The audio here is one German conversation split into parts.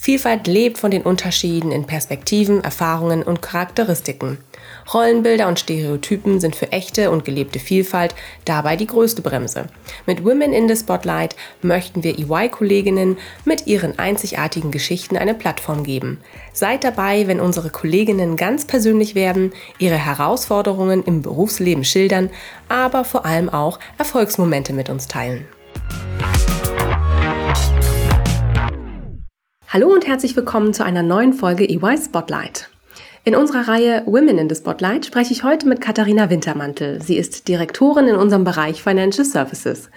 Vielfalt lebt von den Unterschieden in Perspektiven, Erfahrungen und Charakteristiken. Rollenbilder und Stereotypen sind für echte und gelebte Vielfalt dabei die größte Bremse. Mit Women in the Spotlight möchten wir EY-Kolleginnen mit ihren einzigartigen Geschichten eine Plattform geben. Seid dabei, wenn unsere Kolleginnen ganz persönlich werden, ihre Herausforderungen im Berufsleben schildern, aber vor allem auch Erfolgsmomente mit uns teilen. Hallo und herzlich willkommen zu einer neuen Folge EY Spotlight. In unserer Reihe Women in the Spotlight spreche ich heute mit Katharina Wintermantel. Sie ist Direktorin in unserem Bereich Financial Services.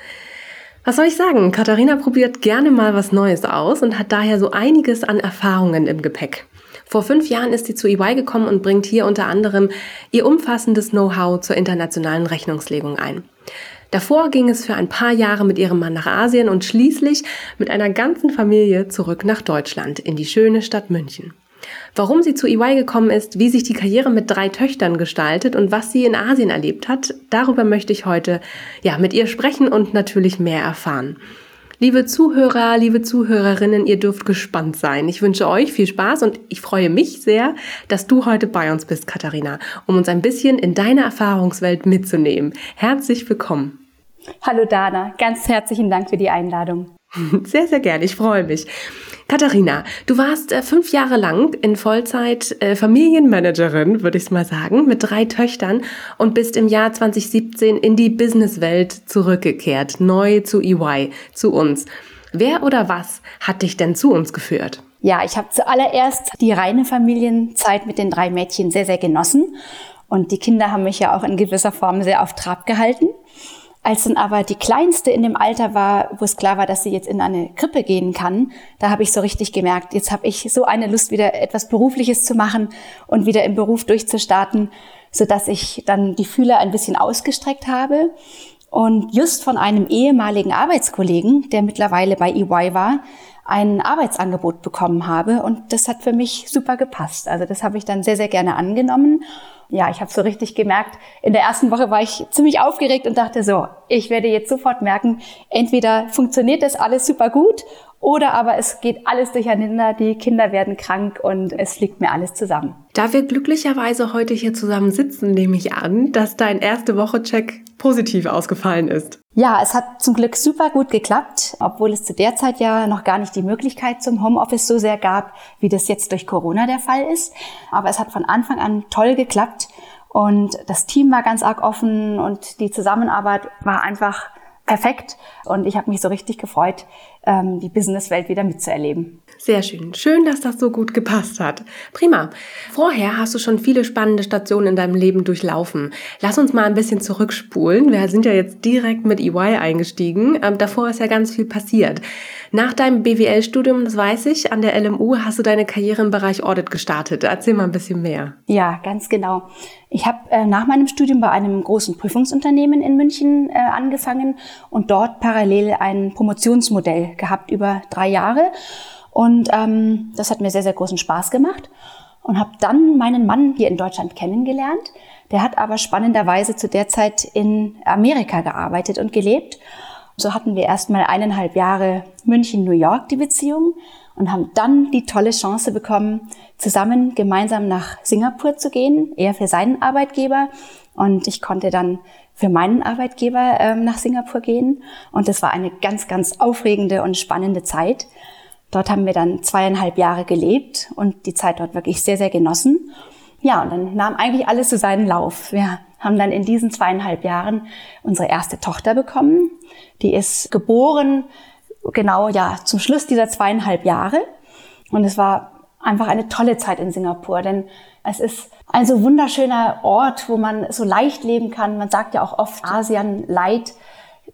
Was soll ich sagen? Katharina probiert gerne mal was Neues aus und hat daher so einiges an Erfahrungen im Gepäck. Vor fünf Jahren ist sie zu EY gekommen und bringt hier unter anderem ihr umfassendes Know-how zur internationalen Rechnungslegung ein. Davor ging es für ein paar Jahre mit ihrem Mann nach Asien und schließlich mit einer ganzen Familie zurück nach Deutschland in die schöne Stadt München. Warum sie zu EY gekommen ist, wie sich die Karriere mit drei Töchtern gestaltet und was sie in Asien erlebt hat, darüber möchte ich heute ja mit ihr sprechen und natürlich mehr erfahren. Liebe Zuhörer, liebe Zuhörerinnen, ihr dürft gespannt sein. Ich wünsche euch viel Spaß und ich freue mich sehr, dass du heute bei uns bist, Katharina, um uns ein bisschen in deine Erfahrungswelt mitzunehmen. Herzlich willkommen. Hallo Dana, ganz herzlichen Dank für die Einladung. Sehr, sehr gerne, ich freue mich. Katharina, du warst äh, fünf Jahre lang in Vollzeit äh, Familienmanagerin, würde ich es mal sagen, mit drei Töchtern und bist im Jahr 2017 in die Businesswelt zurückgekehrt, neu zu EY, zu uns. Wer oder was hat dich denn zu uns geführt? Ja, ich habe zuallererst die reine Familienzeit mit den drei Mädchen sehr, sehr genossen. Und die Kinder haben mich ja auch in gewisser Form sehr auf Trab gehalten. Als dann aber die Kleinste in dem Alter war, wo es klar war, dass sie jetzt in eine Krippe gehen kann, da habe ich so richtig gemerkt, jetzt habe ich so eine Lust, wieder etwas Berufliches zu machen und wieder im Beruf durchzustarten, so dass ich dann die Fühler ein bisschen ausgestreckt habe. Und just von einem ehemaligen Arbeitskollegen, der mittlerweile bei EY war, ein Arbeitsangebot bekommen habe. Und das hat für mich super gepasst. Also das habe ich dann sehr, sehr gerne angenommen ja, ich habe so richtig gemerkt, in der ersten Woche war ich ziemlich aufgeregt und dachte so, ich werde jetzt sofort merken, entweder funktioniert das alles super gut oder aber es geht alles durcheinander, die Kinder werden krank und es fliegt mir alles zusammen. Da wir glücklicherweise heute hier zusammen sitzen, nehme ich an, dass dein erste Woche-Check positiv ausgefallen ist. Ja, es hat zum Glück super gut geklappt, obwohl es zu der Zeit ja noch gar nicht die Möglichkeit zum Homeoffice so sehr gab, wie das jetzt durch Corona der Fall ist. Aber es hat von Anfang an toll geklappt und das Team war ganz arg offen und die Zusammenarbeit war einfach perfekt und ich habe mich so richtig gefreut, ähm, die Businesswelt wieder mitzuerleben. Sehr schön. Schön, dass das so gut gepasst hat. Prima. Vorher hast du schon viele spannende Stationen in deinem Leben durchlaufen. Lass uns mal ein bisschen zurückspulen. Wir sind ja jetzt direkt mit EY eingestiegen. Ähm, davor ist ja ganz viel passiert. Nach deinem BWL-Studium, das weiß ich, an der LMU hast du deine Karriere im Bereich Audit gestartet. Erzähl mal ein bisschen mehr. Ja, ganz genau. Ich habe äh, nach meinem Studium bei einem großen Prüfungsunternehmen in München äh, angefangen und dort parallel ein Promotionsmodell gehabt über drei Jahre. Und ähm, das hat mir sehr, sehr großen Spaß gemacht und habe dann meinen Mann hier in Deutschland kennengelernt. Der hat aber spannenderweise zu der Zeit in Amerika gearbeitet und gelebt. So hatten wir erstmal eineinhalb Jahre München-New York die Beziehung und haben dann die tolle Chance bekommen, zusammen gemeinsam nach Singapur zu gehen, er für seinen Arbeitgeber und ich konnte dann für meinen Arbeitgeber ähm, nach Singapur gehen und das war eine ganz, ganz aufregende und spannende Zeit. Dort haben wir dann zweieinhalb Jahre gelebt und die Zeit dort wirklich sehr, sehr genossen. Ja, und dann nahm eigentlich alles zu seinen Lauf. Wir haben dann in diesen zweieinhalb Jahren unsere erste Tochter bekommen. Die ist geboren, genau, ja, zum Schluss dieser zweieinhalb Jahre. Und es war einfach eine tolle Zeit in Singapur, denn es ist ein so wunderschöner Ort, wo man so leicht leben kann. Man sagt ja auch oft Asien Light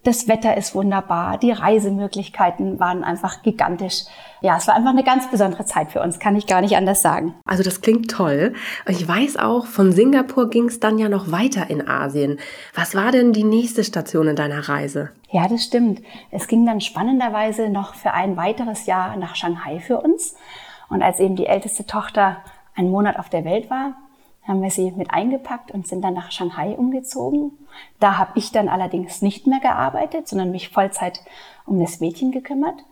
Das Wetter ist wunderbar, die Reisemöglichkeiten waren einfach gigantisch. Ja, es war einfach eine ganz besondere Zeit für uns, kann ich gar nicht anders sagen. Also das klingt toll. Ich weiß auch, von Singapur ging es dann ja noch weiter in Asien. Was war denn die nächste Station in deiner Reise? Ja, das stimmt. Es ging dann spannenderweise noch für ein weiteres Jahr nach Shanghai für uns. Und als eben die älteste Tochter einen Monat auf der Welt war, haben wir sie mit eingepackt und sind dann nach Shanghai umgezogen. Da habe ich dann allerdings nicht mehr gearbeitet, sondern mich Vollzeit um das Mädchen gekümmert.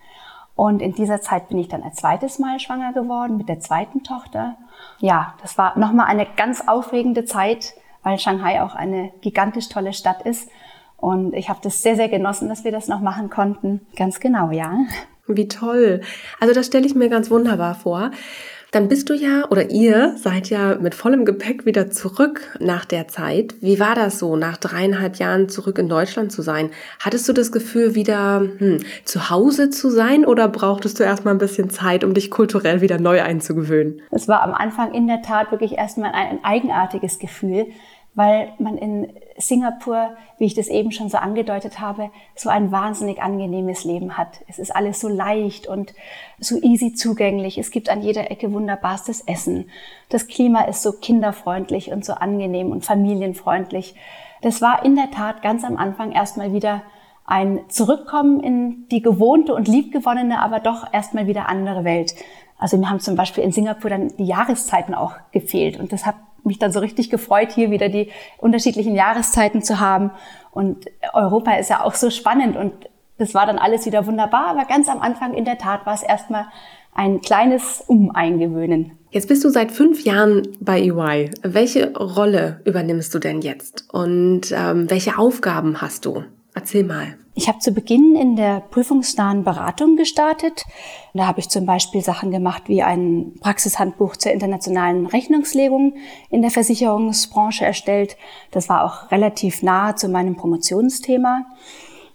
Und in dieser Zeit bin ich dann ein zweites Mal schwanger geworden mit der zweiten Tochter. Ja, das war nochmal eine ganz aufregende Zeit, weil Shanghai auch eine gigantisch tolle Stadt ist. Und ich habe das sehr, sehr genossen, dass wir das noch machen konnten. Ganz genau, ja. Wie toll. Also das stelle ich mir ganz wunderbar vor. Dann bist du ja oder ihr seid ja mit vollem Gepäck wieder zurück nach der Zeit. Wie war das so, nach dreieinhalb Jahren zurück in Deutschland zu sein? Hattest du das Gefühl, wieder hm, zu Hause zu sein oder brauchtest du erstmal ein bisschen Zeit, um dich kulturell wieder neu einzugewöhnen? Es war am Anfang in der Tat wirklich erstmal ein eigenartiges Gefühl, weil man in Singapur, wie ich das eben schon so angedeutet habe, so ein wahnsinnig angenehmes Leben hat. Es ist alles so leicht und so easy zugänglich. Es gibt an jeder Ecke wunderbarstes Essen. Das Klima ist so kinderfreundlich und so angenehm und familienfreundlich. Das war in der Tat ganz am Anfang erstmal wieder ein Zurückkommen in die gewohnte und liebgewonnene, aber doch erstmal wieder andere Welt. Also mir haben zum Beispiel in Singapur dann die Jahreszeiten auch gefehlt und das hat mich dann so richtig gefreut, hier wieder die unterschiedlichen Jahreszeiten zu haben. Und Europa ist ja auch so spannend und das war dann alles wieder wunderbar. Aber ganz am Anfang in der Tat war es erstmal ein kleines Umeingewöhnen. Jetzt bist du seit fünf Jahren bei EY. Welche Rolle übernimmst du denn jetzt und ähm, welche Aufgaben hast du? Erzähl mal. Ich habe zu Beginn in der prüfungsnahen Beratung gestartet. Da habe ich zum Beispiel Sachen gemacht wie ein Praxishandbuch zur internationalen Rechnungslegung in der Versicherungsbranche erstellt. Das war auch relativ nahe zu meinem Promotionsthema.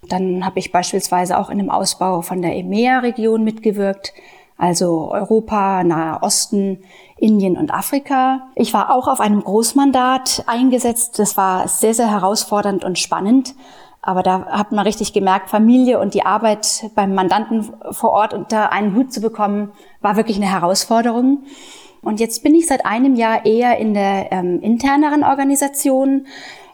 Dann habe ich beispielsweise auch in dem Ausbau von der EMEA-Region mitgewirkt, also Europa, Nahe Osten, Indien und Afrika. Ich war auch auf einem Großmandat eingesetzt. Das war sehr, sehr herausfordernd und spannend aber da hat man richtig gemerkt, Familie und die Arbeit beim Mandanten vor Ort unter einen Hut zu bekommen, war wirklich eine Herausforderung. Und jetzt bin ich seit einem Jahr eher in der ähm, interneren Organisation.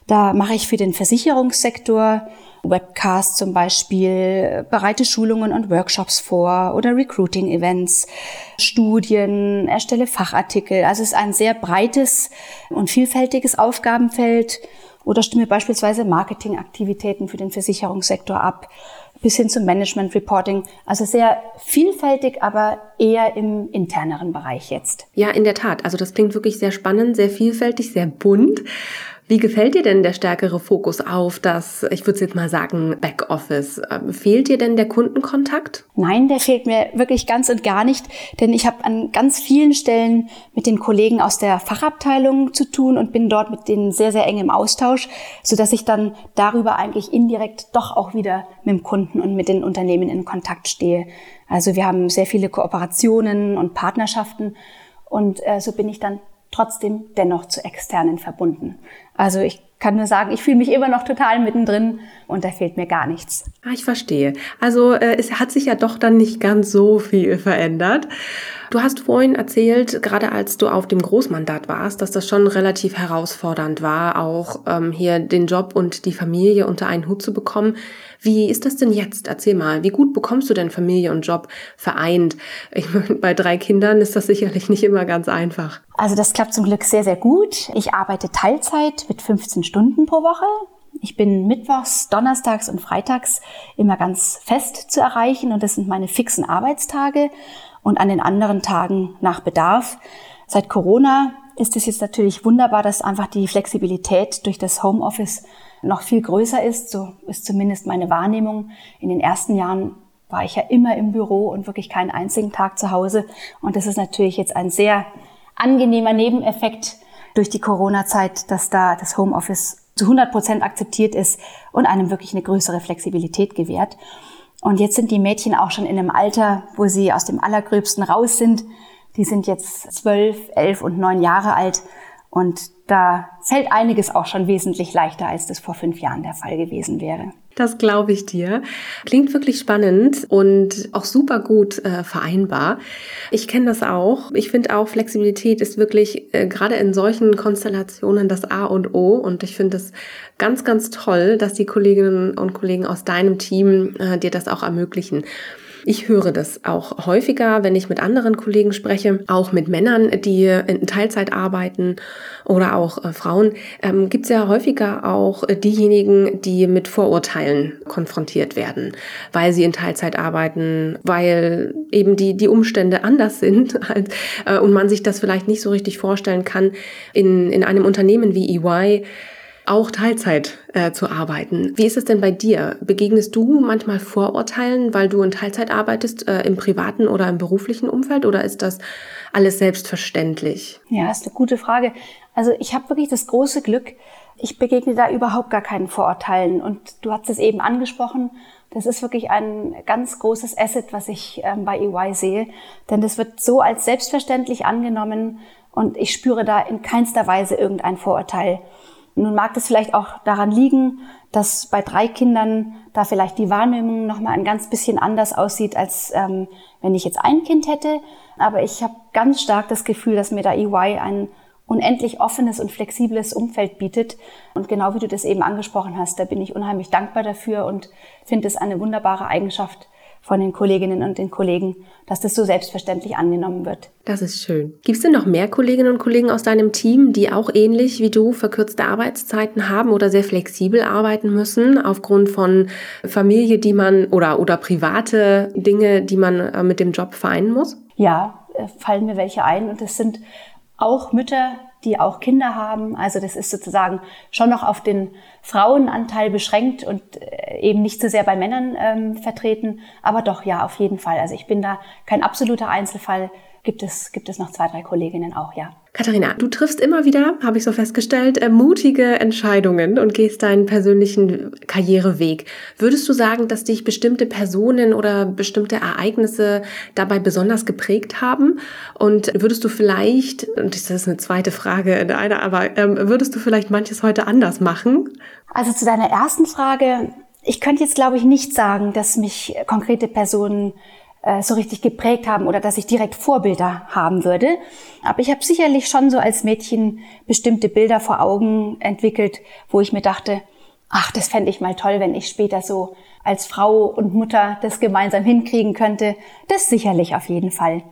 Da mache ich für den Versicherungssektor Webcasts zum Beispiel, bereite Schulungen und Workshops vor oder Recruiting-Events, Studien, erstelle Fachartikel. Also es ist ein sehr breites und vielfältiges Aufgabenfeld oder stimme beispielsweise Marketingaktivitäten für den Versicherungssektor ab, bis hin zum Management Reporting. Also sehr vielfältig, aber eher im interneren Bereich jetzt. Ja, in der Tat. Also das klingt wirklich sehr spannend, sehr vielfältig, sehr bunt. Wie gefällt dir denn der stärkere Fokus auf das, ich würde jetzt mal sagen, Backoffice? Ähm, fehlt dir denn der Kundenkontakt? Nein, der fehlt mir wirklich ganz und gar nicht, denn ich habe an ganz vielen Stellen mit den Kollegen aus der Fachabteilung zu tun und bin dort mit denen sehr, sehr eng im Austausch, so dass ich dann darüber eigentlich indirekt doch auch wieder mit dem Kunden und mit den Unternehmen in Kontakt stehe. Also wir haben sehr viele Kooperationen und Partnerschaften und äh, so bin ich dann trotzdem dennoch zu externen verbunden. Also ich kann nur sagen, ich fühle mich immer noch total mittendrin und da fehlt mir gar nichts. Ah, ich verstehe. Also äh, es hat sich ja doch dann nicht ganz so viel verändert. Du hast vorhin erzählt, gerade als du auf dem Großmandat warst, dass das schon relativ herausfordernd war, auch ähm, hier den Job und die Familie unter einen Hut zu bekommen. Wie ist das denn jetzt? Erzähl mal, wie gut bekommst du denn Familie und Job vereint? Ich meine, bei drei Kindern ist das sicherlich nicht immer ganz einfach. Also das klappt zum Glück sehr, sehr gut. Ich arbeite Teilzeit mit 15 Stunden pro Woche. Ich bin mittwochs, donnerstags und freitags immer ganz fest zu erreichen und das sind meine fixen Arbeitstage und an den anderen Tagen nach Bedarf. Seit Corona ist es jetzt natürlich wunderbar, dass einfach die Flexibilität durch das Homeoffice noch viel größer ist. So ist zumindest meine Wahrnehmung. In den ersten Jahren war ich ja immer im Büro und wirklich keinen einzigen Tag zu Hause. Und das ist natürlich jetzt ein sehr angenehmer Nebeneffekt durch die Corona-Zeit, dass da das Homeoffice zu 100 Prozent akzeptiert ist und einem wirklich eine größere Flexibilität gewährt. Und jetzt sind die Mädchen auch schon in einem Alter, wo sie aus dem Allergröbsten raus sind. Die sind jetzt zwölf, elf und neun Jahre alt. Und da fällt einiges auch schon wesentlich leichter, als das vor fünf Jahren der Fall gewesen wäre. Das glaube ich dir. Klingt wirklich spannend und auch super gut äh, vereinbar. Ich kenne das auch. Ich finde auch, Flexibilität ist wirklich äh, gerade in solchen Konstellationen das A und O. Und ich finde es ganz, ganz toll, dass die Kolleginnen und Kollegen aus deinem Team äh, dir das auch ermöglichen. Ich höre das auch häufiger, wenn ich mit anderen Kollegen spreche, auch mit Männern, die in Teilzeit arbeiten oder auch äh, Frauen. Ähm, Gibt es ja häufiger auch äh, diejenigen, die mit Vorurteilen konfrontiert werden, weil sie in Teilzeit arbeiten, weil eben die, die Umstände anders sind als, äh, und man sich das vielleicht nicht so richtig vorstellen kann in, in einem Unternehmen wie EY auch Teilzeit äh, zu arbeiten. Wie ist es denn bei dir? Begegnest du manchmal Vorurteilen, weil du in Teilzeit arbeitest, äh, im privaten oder im beruflichen Umfeld oder ist das alles selbstverständlich? Ja, ist eine gute Frage. Also ich habe wirklich das große Glück, ich begegne da überhaupt gar keinen Vorurteilen. Und du hast es eben angesprochen, das ist wirklich ein ganz großes Asset, was ich ähm, bei EY sehe. Denn das wird so als selbstverständlich angenommen und ich spüre da in keinster Weise irgendein Vorurteil. Nun mag das vielleicht auch daran liegen, dass bei drei Kindern da vielleicht die Wahrnehmung noch mal ein ganz bisschen anders aussieht, als ähm, wenn ich jetzt ein Kind hätte. Aber ich habe ganz stark das Gefühl, dass mir da EY ein unendlich offenes und flexibles Umfeld bietet. Und genau wie du das eben angesprochen hast, da bin ich unheimlich dankbar dafür und finde es eine wunderbare Eigenschaft, von den Kolleginnen und den Kollegen, dass das so selbstverständlich angenommen wird. Das ist schön. Gibt es denn noch mehr Kolleginnen und Kollegen aus deinem Team, die auch ähnlich wie du verkürzte Arbeitszeiten haben oder sehr flexibel arbeiten müssen aufgrund von Familie, die man oder, oder private Dinge, die man äh, mit dem Job vereinen muss? Ja, äh, fallen mir welche ein und das sind auch Mütter, die auch Kinder haben. Also das ist sozusagen schon noch auf den Frauenanteil beschränkt und äh, eben nicht so sehr bei Männern ähm, vertreten. Aber doch, ja, auf jeden Fall. Also ich bin da kein absoluter Einzelfall. Gibt es, gibt es noch zwei, drei Kolleginnen auch, ja. Katharina, du triffst immer wieder, habe ich so festgestellt, äh, mutige Entscheidungen und gehst deinen persönlichen Karriereweg. Würdest du sagen, dass dich bestimmte Personen oder bestimmte Ereignisse dabei besonders geprägt haben? Und würdest du vielleicht, und das ist eine zweite Frage in einer, aber ähm, würdest du vielleicht manches heute anders machen? Also zu deiner ersten Frage, ich könnte jetzt glaube ich nicht sagen, dass mich konkrete Personen so richtig geprägt haben oder dass ich direkt Vorbilder haben würde. Aber ich habe sicherlich schon so als Mädchen bestimmte Bilder vor Augen entwickelt, wo ich mir dachte, ach, das fände ich mal toll, wenn ich später so als Frau und Mutter das gemeinsam hinkriegen könnte. Das sicherlich auf jeden Fall.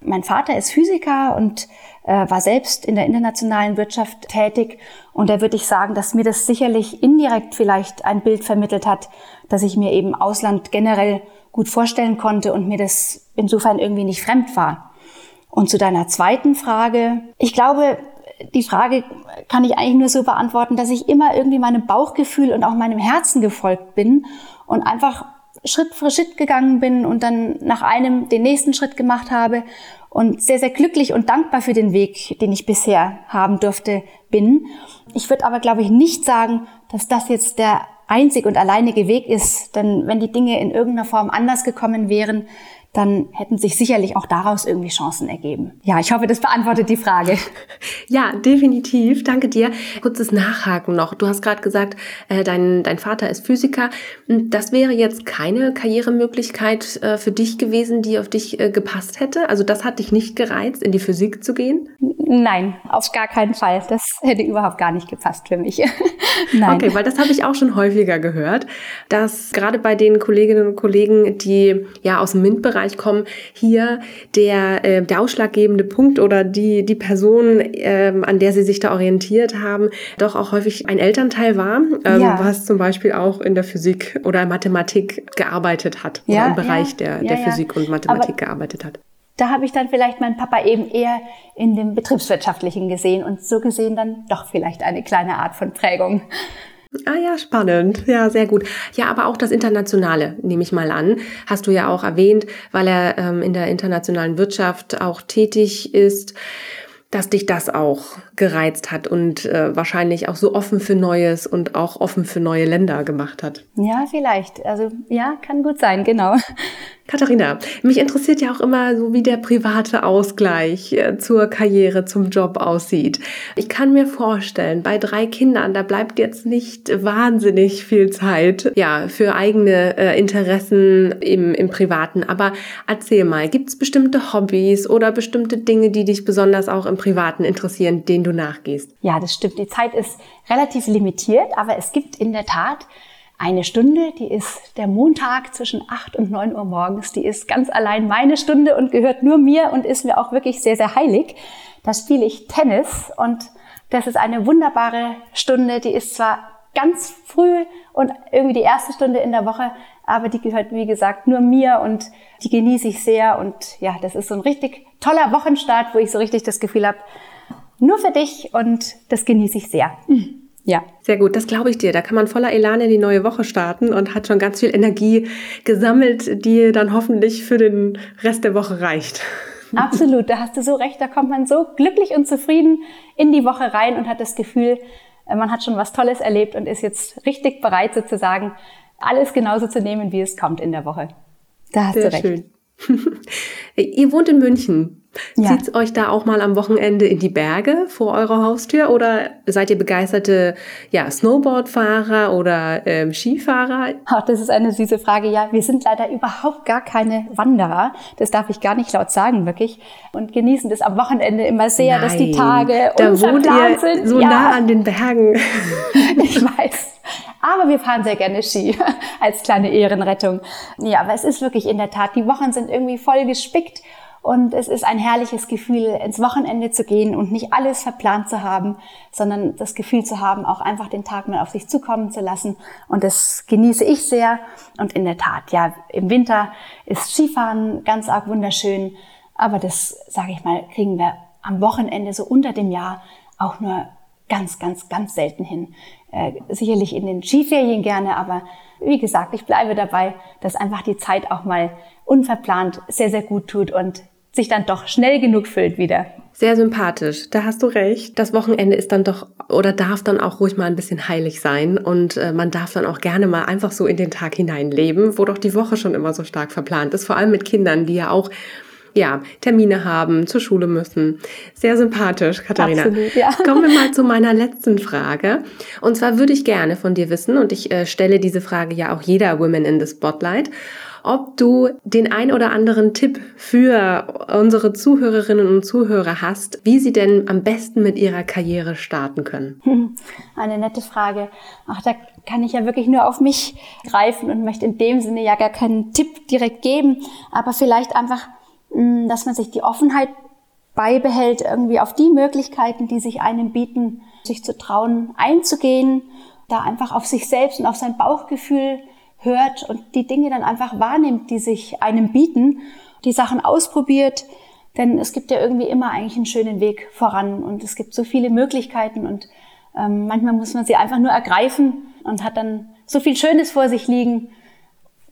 Mein Vater ist Physiker und äh, war selbst in der internationalen Wirtschaft tätig. Und da würde ich sagen, dass mir das sicherlich indirekt vielleicht ein Bild vermittelt hat, dass ich mir eben Ausland generell gut vorstellen konnte und mir das insofern irgendwie nicht fremd war. Und zu deiner zweiten Frage, ich glaube, die Frage kann ich eigentlich nur so beantworten, dass ich immer irgendwie meinem Bauchgefühl und auch meinem Herzen gefolgt bin und einfach Schritt für Schritt gegangen bin und dann nach einem den nächsten Schritt gemacht habe und sehr, sehr glücklich und dankbar für den Weg, den ich bisher haben durfte, bin. Ich würde aber, glaube ich, nicht sagen, dass das jetzt der einzig und alleinige Weg ist. Denn wenn die Dinge in irgendeiner Form anders gekommen wären, dann hätten sich sicherlich auch daraus irgendwie Chancen ergeben. Ja, ich hoffe, das beantwortet die Frage. Ja, definitiv. Danke dir. Kurzes Nachhaken noch. Du hast gerade gesagt, äh, dein, dein Vater ist Physiker. Das wäre jetzt keine Karrieremöglichkeit äh, für dich gewesen, die auf dich äh, gepasst hätte? Also das hat dich nicht gereizt, in die Physik zu gehen? Nein, auf gar keinen Fall. Das hätte überhaupt gar nicht gepasst für mich. Nein. Okay, weil das habe ich auch schon häufiger gehört, dass gerade bei den Kolleginnen und Kollegen, die ja aus dem MINT-Bereich Bereich kommen, hier der, äh, der ausschlaggebende Punkt oder die, die Person, ähm, an der sie sich da orientiert haben, doch auch häufig ein Elternteil war, ähm, ja. was zum Beispiel auch in der Physik oder Mathematik gearbeitet hat, ja, im Bereich ja, der, der Physik und Mathematik Aber gearbeitet hat. Da habe ich dann vielleicht meinen Papa eben eher in dem Betriebswirtschaftlichen gesehen und so gesehen dann doch vielleicht eine kleine Art von Prägung. Ah ja, spannend. Ja, sehr gut. Ja, aber auch das Internationale, nehme ich mal an, hast du ja auch erwähnt, weil er ähm, in der internationalen Wirtschaft auch tätig ist, dass dich das auch gereizt hat und äh, wahrscheinlich auch so offen für Neues und auch offen für neue Länder gemacht hat. Ja, vielleicht. Also ja, kann gut sein, genau. Katharina, mich interessiert ja auch immer so, wie der private Ausgleich äh, zur Karriere, zum Job aussieht. Ich kann mir vorstellen, bei drei Kindern, da bleibt jetzt nicht wahnsinnig viel Zeit, ja, für eigene äh, Interessen im, im Privaten. Aber erzähl mal, gibt es bestimmte Hobbys oder bestimmte Dinge, die dich besonders auch im Privaten interessieren, denen du nachgehst? Ja, das stimmt. Die Zeit ist relativ limitiert, aber es gibt in der Tat eine Stunde, die ist der Montag zwischen 8 und 9 Uhr morgens. Die ist ganz allein meine Stunde und gehört nur mir und ist mir auch wirklich sehr, sehr heilig. Da spiele ich Tennis und das ist eine wunderbare Stunde. Die ist zwar ganz früh und irgendwie die erste Stunde in der Woche, aber die gehört, wie gesagt, nur mir und die genieße ich sehr. Und ja, das ist so ein richtig toller Wochenstart, wo ich so richtig das Gefühl habe, nur für dich und das genieße ich sehr. Ja. Sehr gut, das glaube ich dir. Da kann man voller Elan in die neue Woche starten und hat schon ganz viel Energie gesammelt, die dann hoffentlich für den Rest der Woche reicht. Absolut, da hast du so recht. Da kommt man so glücklich und zufrieden in die Woche rein und hat das Gefühl, äh, man hat schon was Tolles erlebt und ist jetzt richtig bereit sozusagen, alles genauso zu nehmen, wie es kommt in der Woche. Da hast Sehr du recht. Schön. Ihr wohnt in München. Ja. Zieht euch da auch mal am Wochenende in die Berge vor eurer Haustür oder seid ihr begeisterte ja, Snowboardfahrer oder ähm, Skifahrer? Ach, das ist eine süße Frage. Ja, wir sind leider überhaupt gar keine Wanderer. Das darf ich gar nicht laut sagen, wirklich. Und genießen das am Wochenende immer sehr, Nein, dass die Tage da wohnt ihr sind. So ja. nah an den Bergen. ich weiß. Aber wir fahren sehr gerne Ski als kleine Ehrenrettung. Ja, aber es ist wirklich in der Tat, die Wochen sind irgendwie voll gespickt und es ist ein herrliches Gefühl, ins Wochenende zu gehen und nicht alles verplant zu haben, sondern das Gefühl zu haben, auch einfach den Tag mal auf sich zukommen zu lassen. Und das genieße ich sehr. Und in der Tat, ja, im Winter ist Skifahren ganz arg wunderschön. Aber das, sage ich mal, kriegen wir am Wochenende so unter dem Jahr auch nur ganz, ganz, ganz selten hin. Äh, sicherlich in den Skiferien gerne, aber wie gesagt, ich bleibe dabei, dass einfach die Zeit auch mal unverplant sehr, sehr gut tut und sich dann doch schnell genug füllt wieder. Sehr sympathisch, da hast du recht. Das Wochenende ist dann doch oder darf dann auch ruhig mal ein bisschen heilig sein und äh, man darf dann auch gerne mal einfach so in den Tag hineinleben, wo doch die Woche schon immer so stark verplant ist, vor allem mit Kindern, die ja auch ja, Termine haben, zur Schule müssen. Sehr sympathisch, Katharina. Absolut, ja. Kommen wir mal zu meiner letzten Frage. Und zwar würde ich gerne von dir wissen, und ich äh, stelle diese Frage ja auch jeder Women in the Spotlight, ob du den ein oder anderen Tipp für unsere Zuhörerinnen und Zuhörer hast, wie sie denn am besten mit ihrer Karriere starten können. Eine nette Frage. Ach, da kann ich ja wirklich nur auf mich greifen und möchte in dem Sinne ja gar keinen Tipp direkt geben, aber vielleicht einfach, dass man sich die Offenheit beibehält, irgendwie auf die Möglichkeiten, die sich einem bieten, sich zu trauen, einzugehen, da einfach auf sich selbst und auf sein Bauchgefühl hört und die Dinge dann einfach wahrnimmt, die sich einem bieten, die Sachen ausprobiert, denn es gibt ja irgendwie immer eigentlich einen schönen Weg voran und es gibt so viele Möglichkeiten und ähm, manchmal muss man sie einfach nur ergreifen und hat dann so viel Schönes vor sich liegen.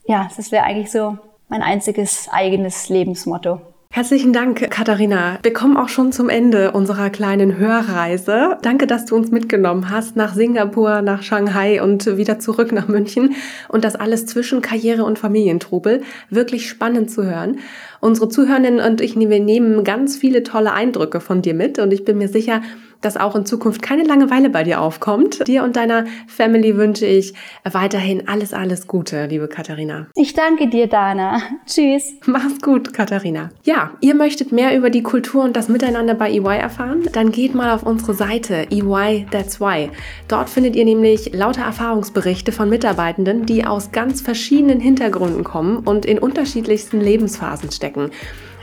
Ja, das wäre eigentlich so mein einziges eigenes Lebensmotto. Herzlichen Dank, Katharina. Wir kommen auch schon zum Ende unserer kleinen Hörreise. Danke, dass du uns mitgenommen hast nach Singapur, nach Shanghai und wieder zurück nach München und das alles zwischen Karriere und Familientrubel. Wirklich spannend zu hören. Unsere Zuhörerinnen und ich, wir nehmen ganz viele tolle Eindrücke von dir mit und ich bin mir sicher, dass auch in Zukunft keine Langeweile bei dir aufkommt. Dir und deiner Family wünsche ich weiterhin alles, alles Gute, liebe Katharina. Ich danke dir, Dana. Tschüss. Mach's gut, Katharina. Ja, ihr möchtet mehr über die Kultur und das Miteinander bei EY erfahren? Dann geht mal auf unsere Seite EY That's Why. Dort findet ihr nämlich lauter Erfahrungsberichte von Mitarbeitenden, die aus ganz verschiedenen Hintergründen kommen und in unterschiedlichsten Lebensphasen stecken.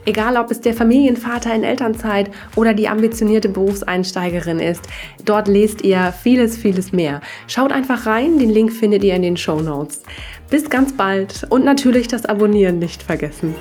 Egal, ob es der Familienvater in Elternzeit oder die ambitionierte Berufseinsteigerin ist, dort lest ihr vieles, vieles mehr. Schaut einfach rein, den Link findet ihr in den Show Notes. Bis ganz bald und natürlich das Abonnieren nicht vergessen.